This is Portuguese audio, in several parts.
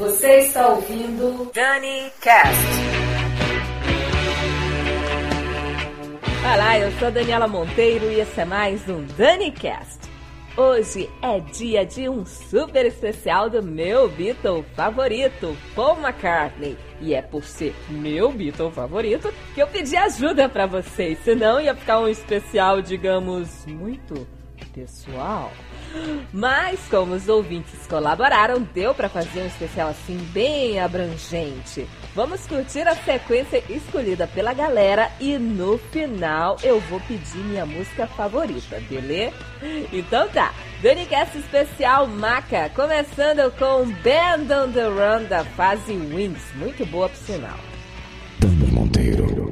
Você está ouvindo Dani Cast. Olá, eu sou Daniela Monteiro e esse é mais um Dani Cast. Hoje é dia de um super especial do meu Beatle favorito, Paul McCartney. E é por ser meu Beatle favorito que eu pedi ajuda para vocês, senão ia ficar um especial, digamos, muito pessoal. Mas como os ouvintes colaboraram, deu para fazer um especial assim bem abrangente. Vamos curtir a sequência escolhida pela galera e no final eu vou pedir minha música favorita, beleza? Então tá, Danicast especial Maca, começando com Band on the Run da fase Wings, muito boa por sinal. Dani Monteiro.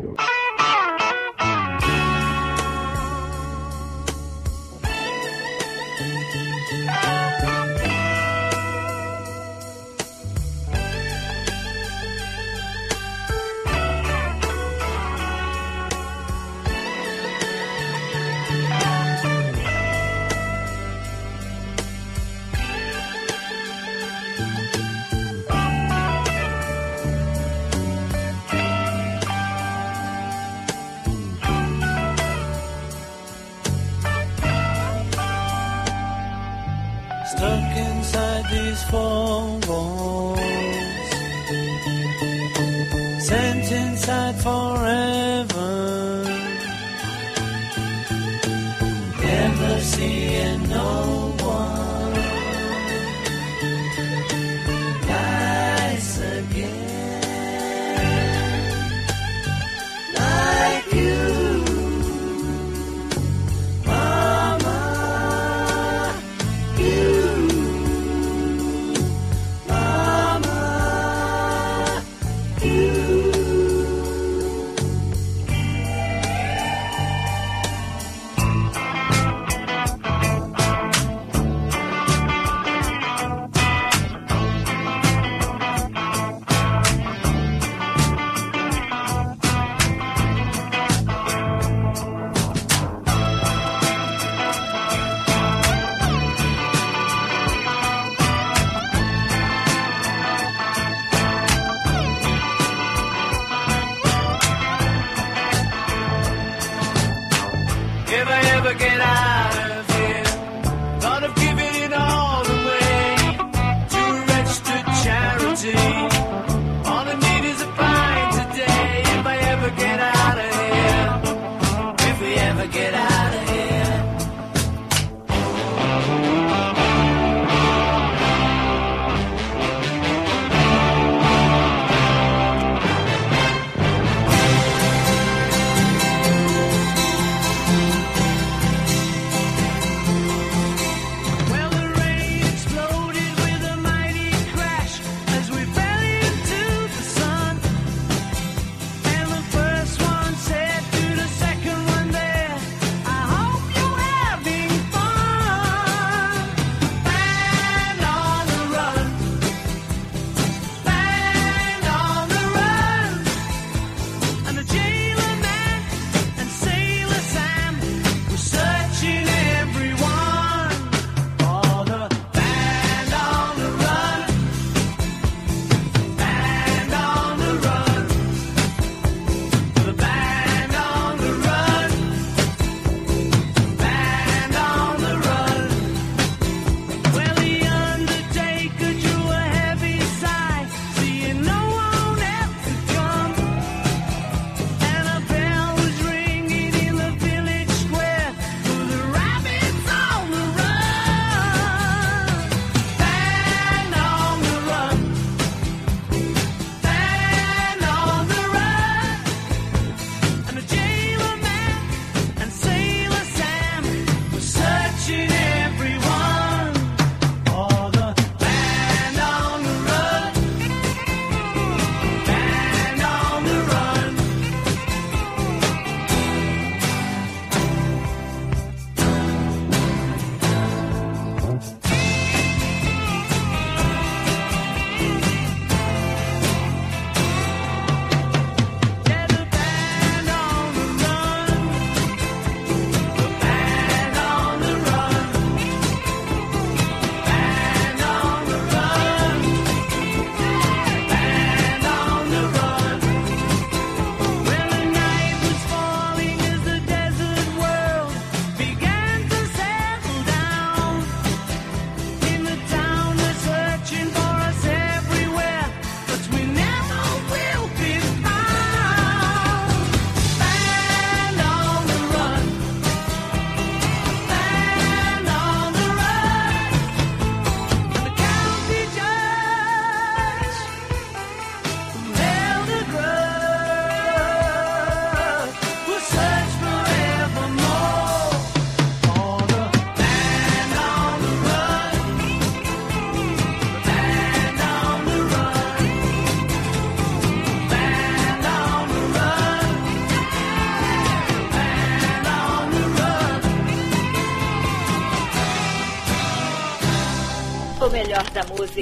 never seeing no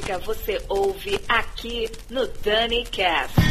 música você ouve aqui no Dani Cast.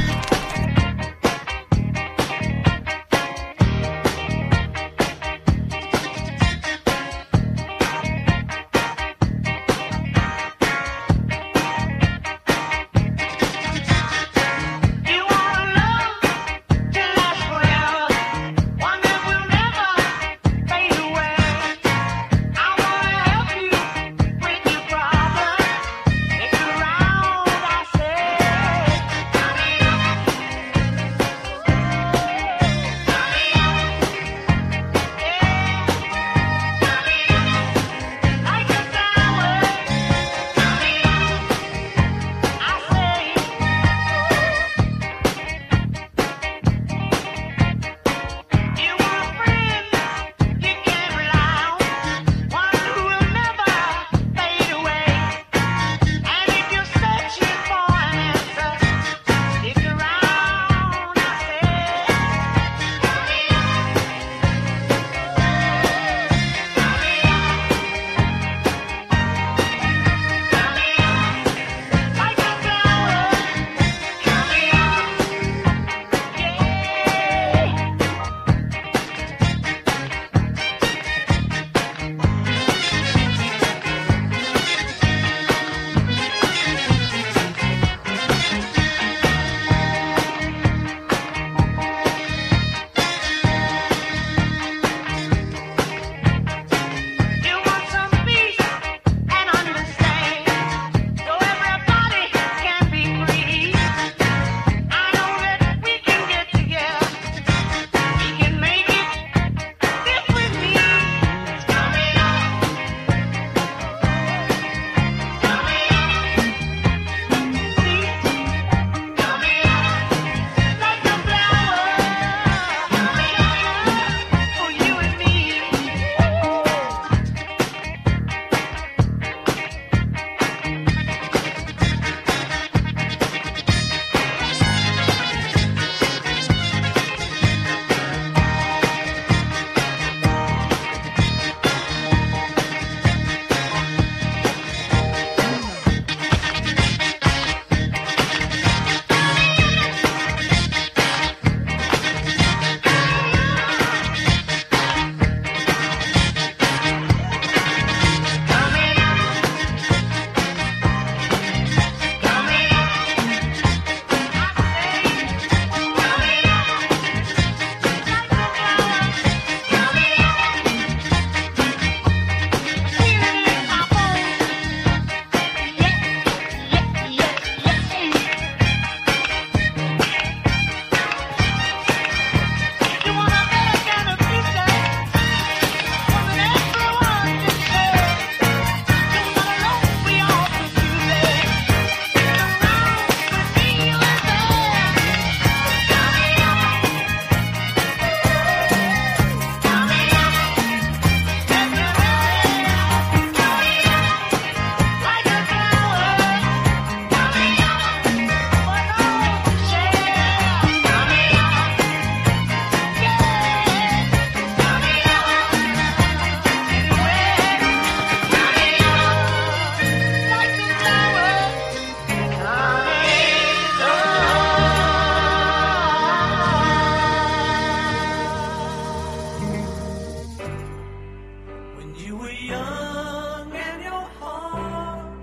You were young and your heart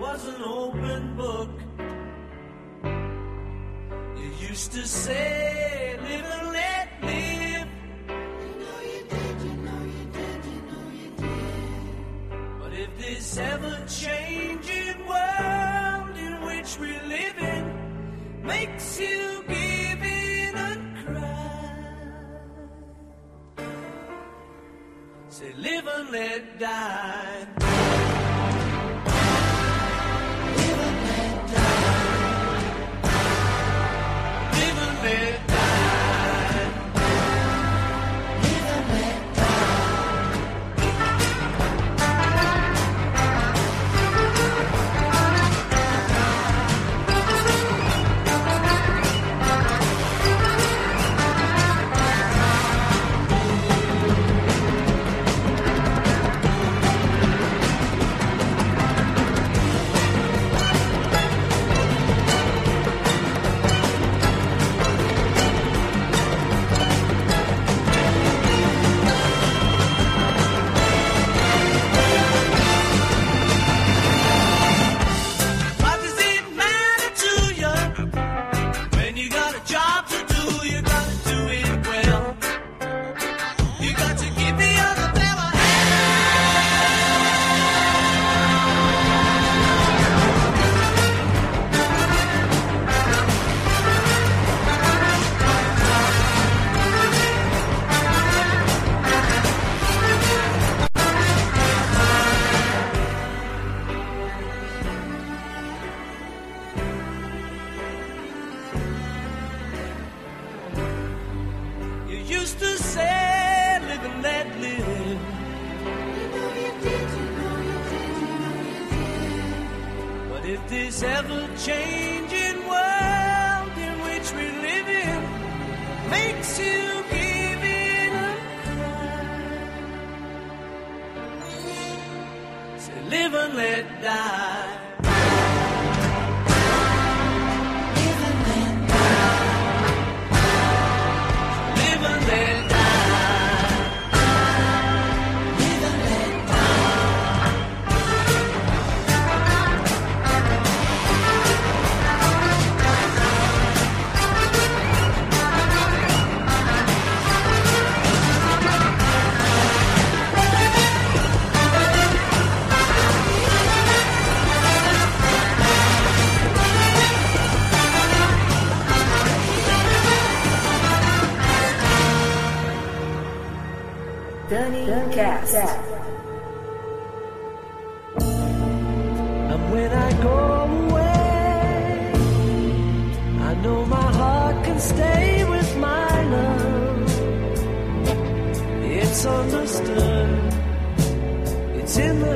was an open book. You used to say, little let live. You know you did, you know you did, you know you did. But if this ever changing world in which we live in makes you Let die.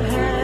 have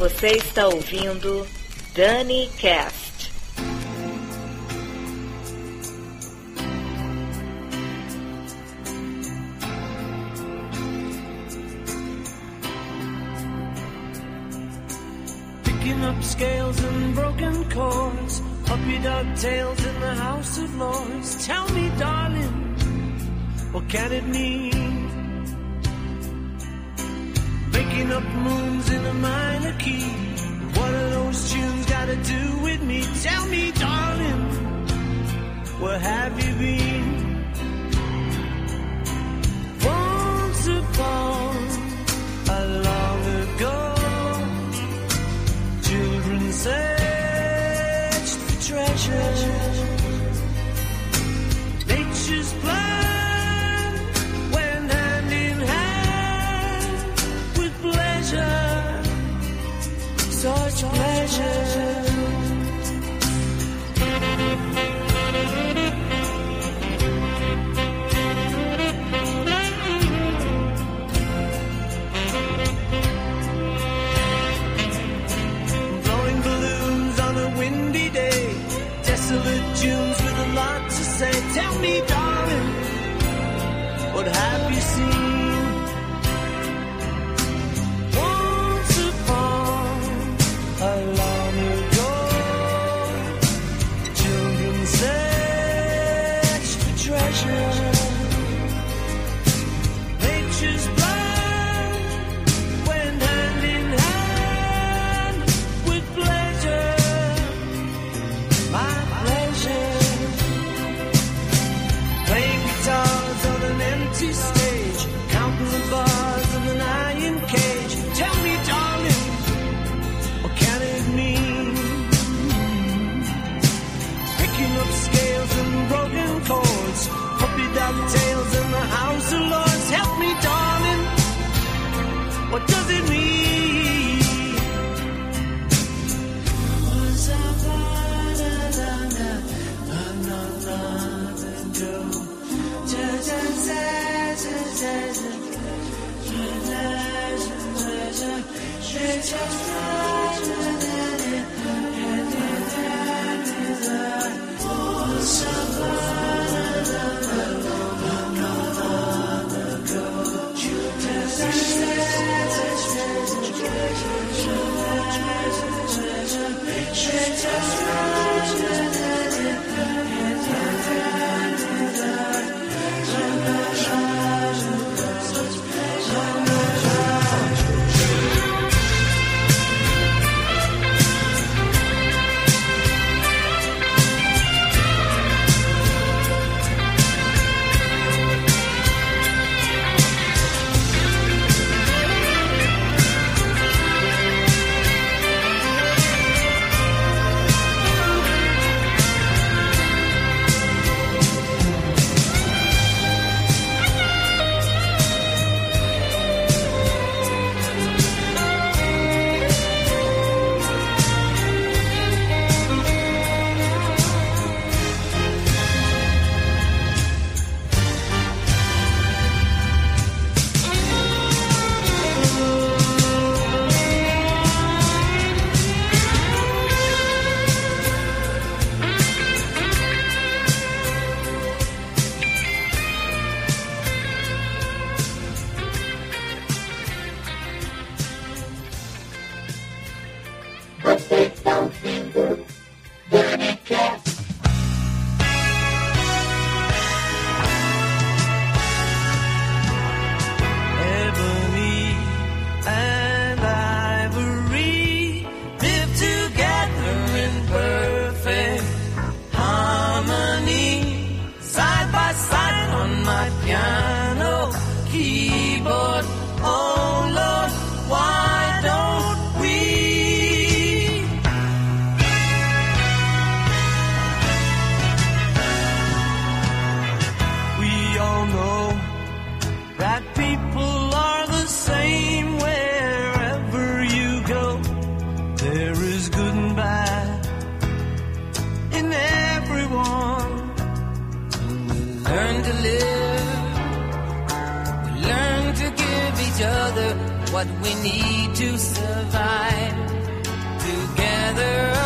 Você está ouvindo Dani Cast. Picking up scales and broken chords, puppy dog tails in the House of Lords. Tell me, darling, what can it mean? Making up moons in a minor key. What are those tunes got to do with me? Tell me, darling, where have you been? We learn to give each other what we need to survive together.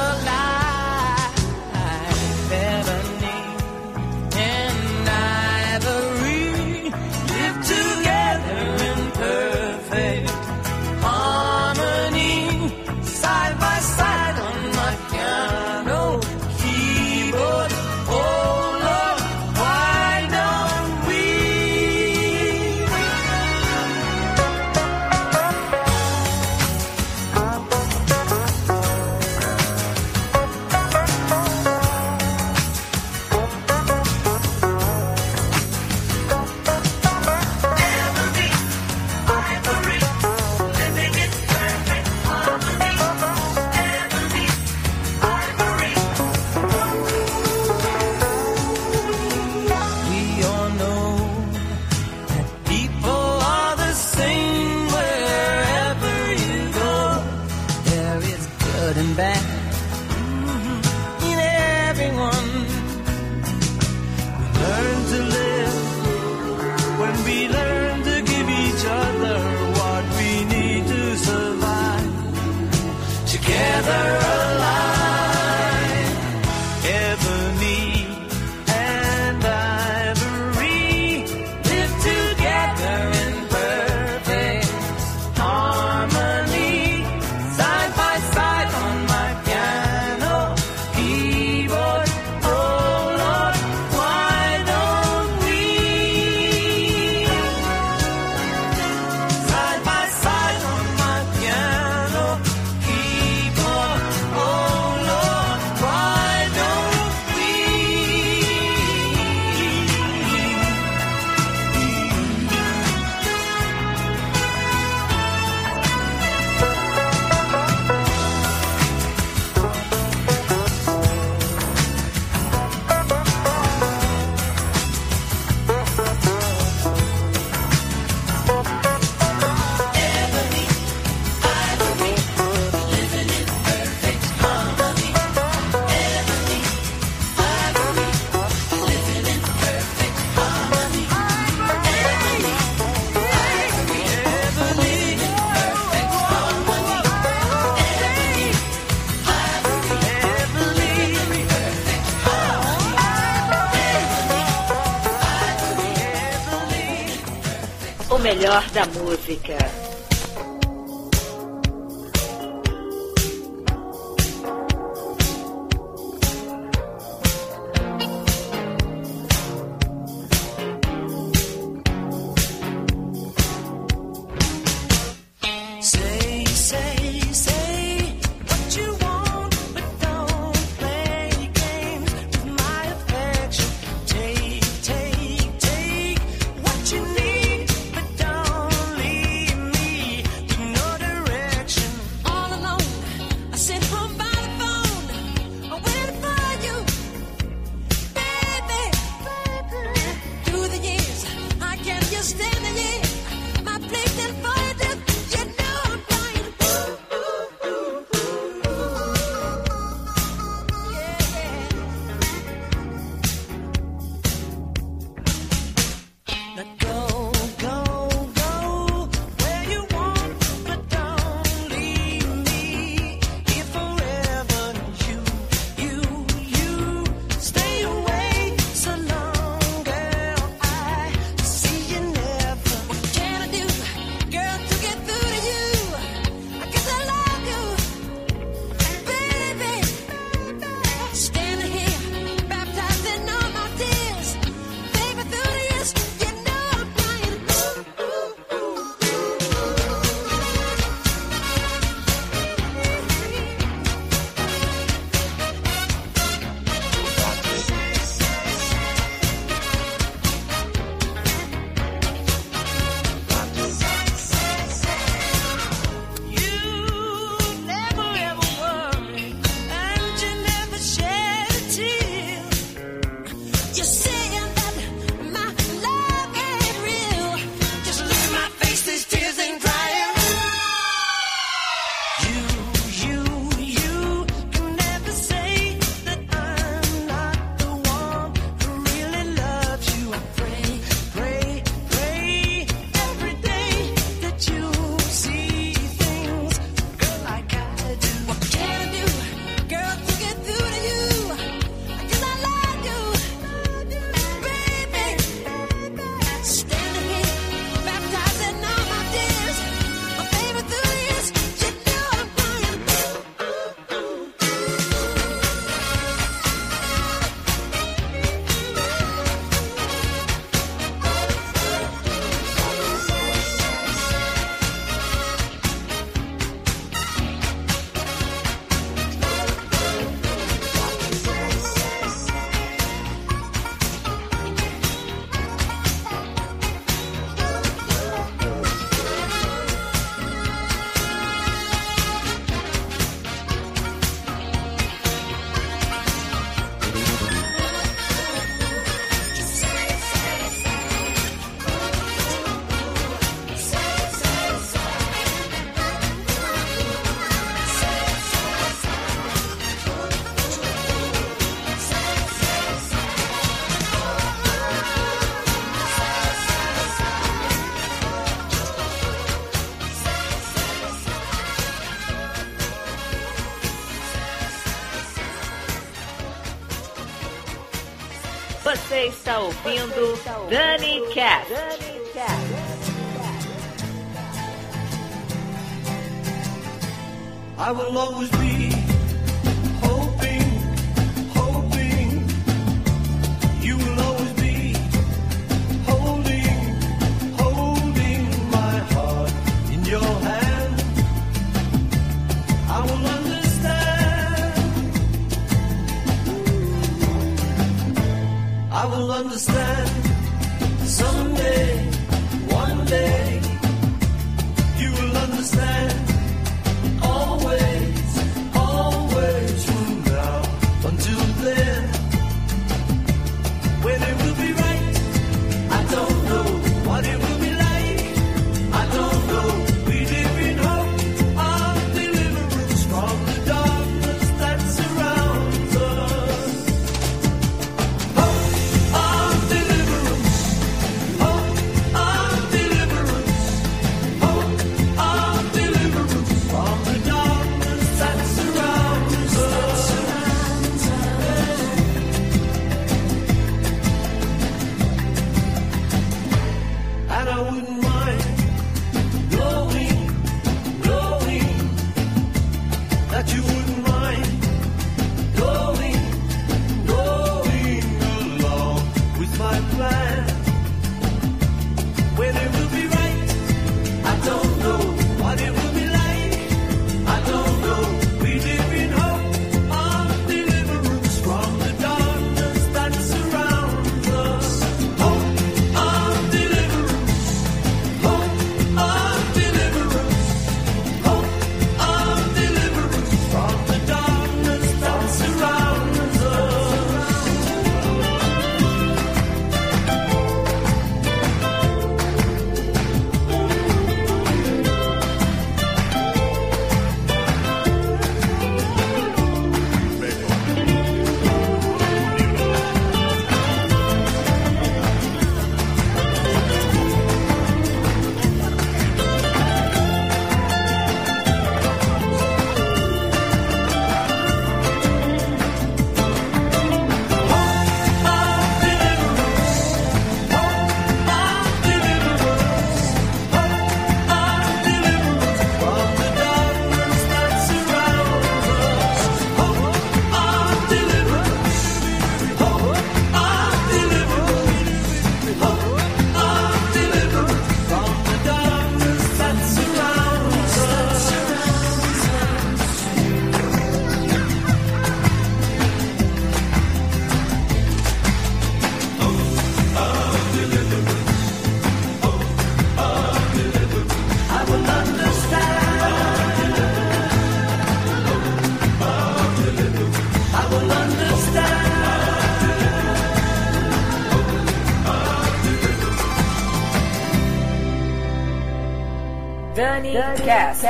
Ouvindo Dani Cat. I will always be will understand someday, one day. Dani, Cast.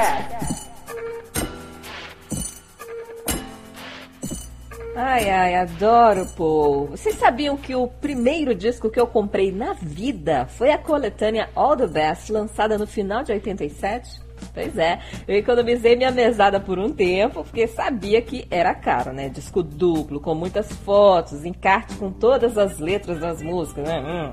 Ai, ai, adoro Paul. Vocês sabiam que o primeiro disco que eu comprei na vida foi a coletânea All the Best, lançada no final de 87? Pois é, eu economizei minha mesada por um tempo, porque sabia que era caro, né? Disco duplo, com muitas fotos, encarte com todas as letras das músicas, né? Hum.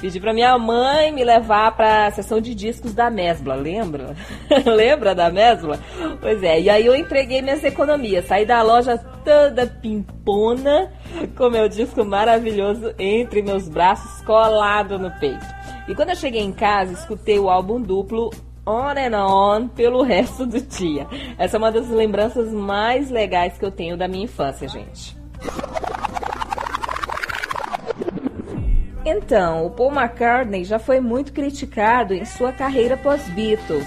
Pedi pra minha mãe me levar pra sessão de discos da Mesbla, lembra? lembra da Mesbla? Pois é, e aí eu entreguei minhas economias, saí da loja toda pimpona, com meu disco maravilhoso entre meus braços colado no peito. E quando eu cheguei em casa, escutei o álbum duplo On and On pelo resto do dia. Essa é uma das lembranças mais legais que eu tenho da minha infância, gente. Então, o Paul McCartney já foi muito criticado em sua carreira pós-Beatles.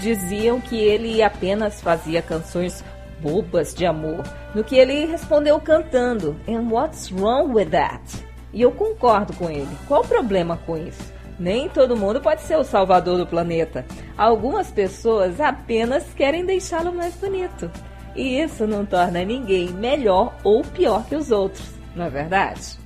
Diziam que ele apenas fazia canções bobas de amor, no que ele respondeu cantando And what's wrong with that? E eu concordo com ele. Qual o problema com isso? Nem todo mundo pode ser o salvador do planeta. Algumas pessoas apenas querem deixá-lo mais bonito. E isso não torna ninguém melhor ou pior que os outros, não é verdade?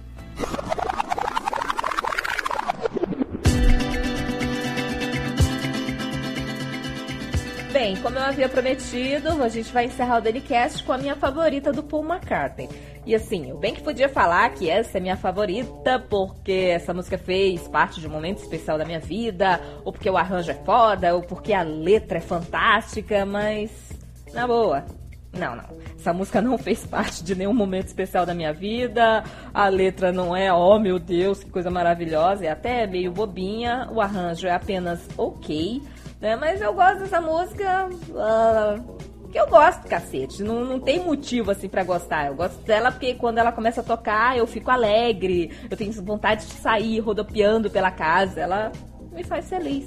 Bem, como eu havia prometido, a gente vai encerrar o Delicast com a minha favorita do Paul McCartney. E assim, eu bem que podia falar que essa é minha favorita porque essa música fez parte de um momento especial da minha vida, ou porque o arranjo é foda, ou porque a letra é fantástica, mas na boa. Não, não. Essa música não fez parte de nenhum momento especial da minha vida. A letra não é, oh meu Deus, que coisa maravilhosa. É até meio bobinha. O arranjo é apenas ok. Né? Mas eu gosto dessa música. Uh, que eu gosto, cacete. Não, não tem motivo assim para gostar. Eu gosto dela porque quando ela começa a tocar, eu fico alegre. Eu tenho vontade de sair rodopiando pela casa. Ela me faz feliz.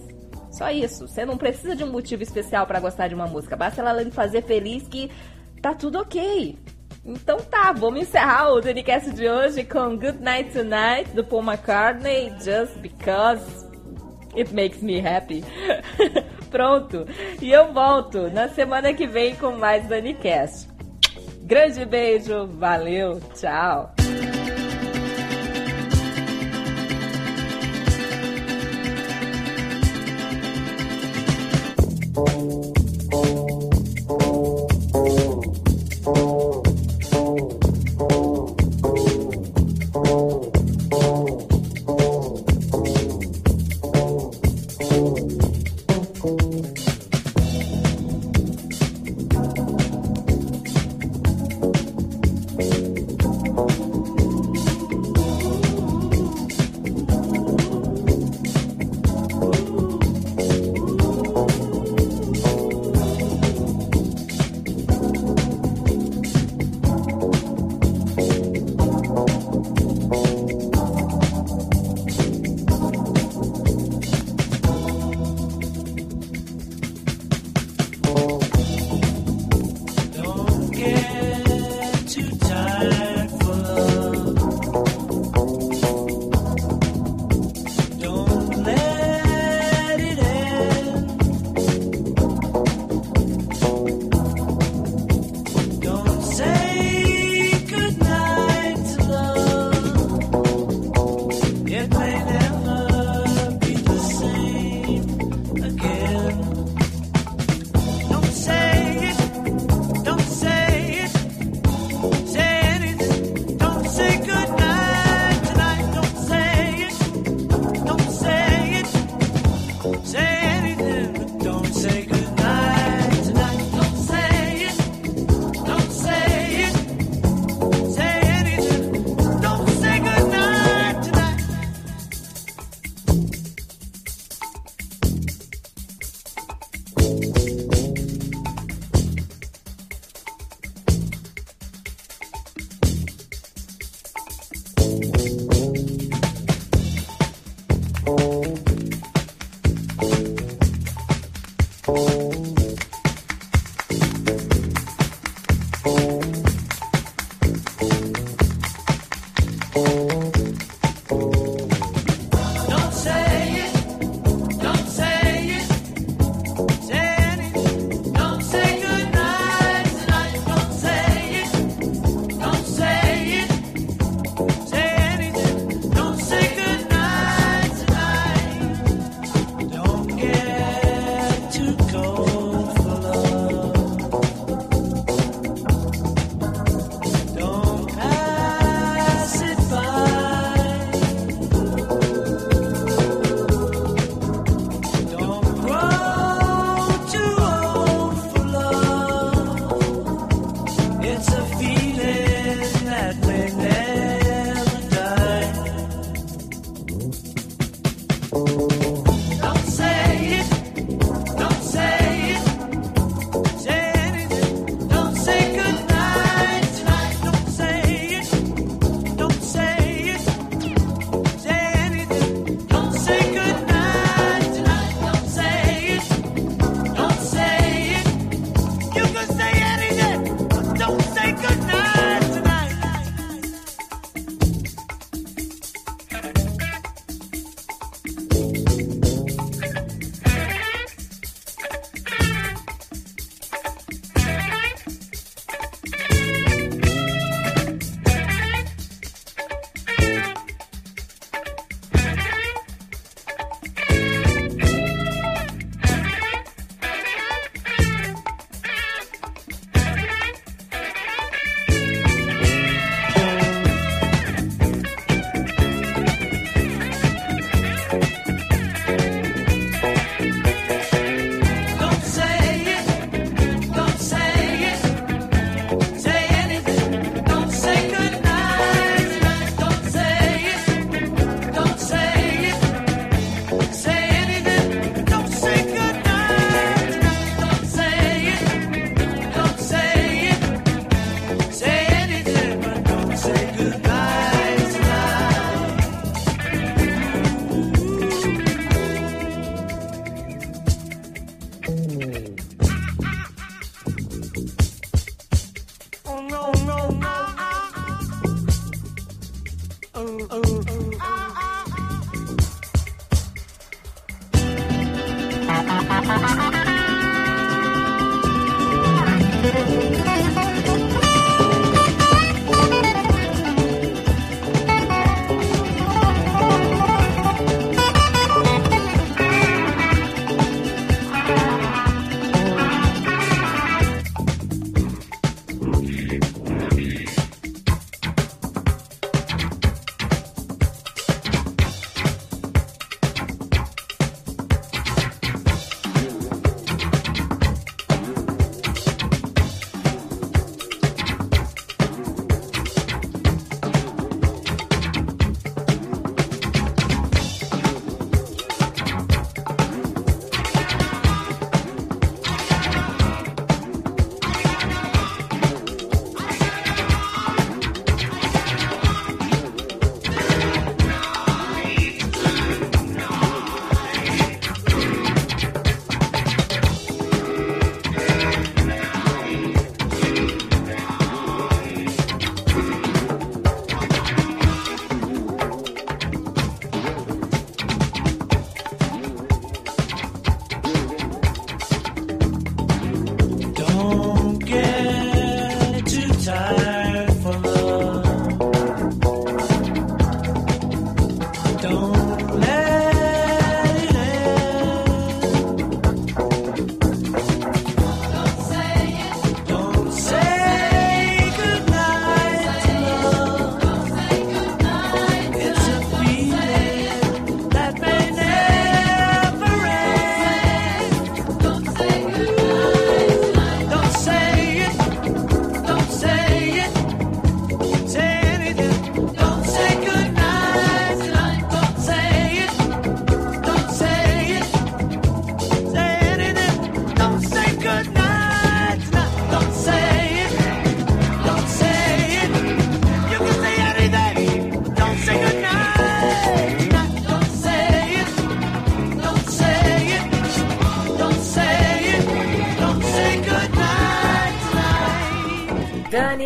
Só isso. Você não precisa de um motivo especial para gostar de uma música. Basta ela lhe fazer feliz que tá tudo ok. Então tá, vamos encerrar o Denicast de hoje com Good Night Tonight do Paul McCartney, just because It makes me happy. Pronto. E eu volto na semana que vem com mais DaniCast. Grande beijo, valeu, tchau.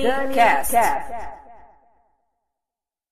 It. Don't say goodnight tonight. Dani, Cast.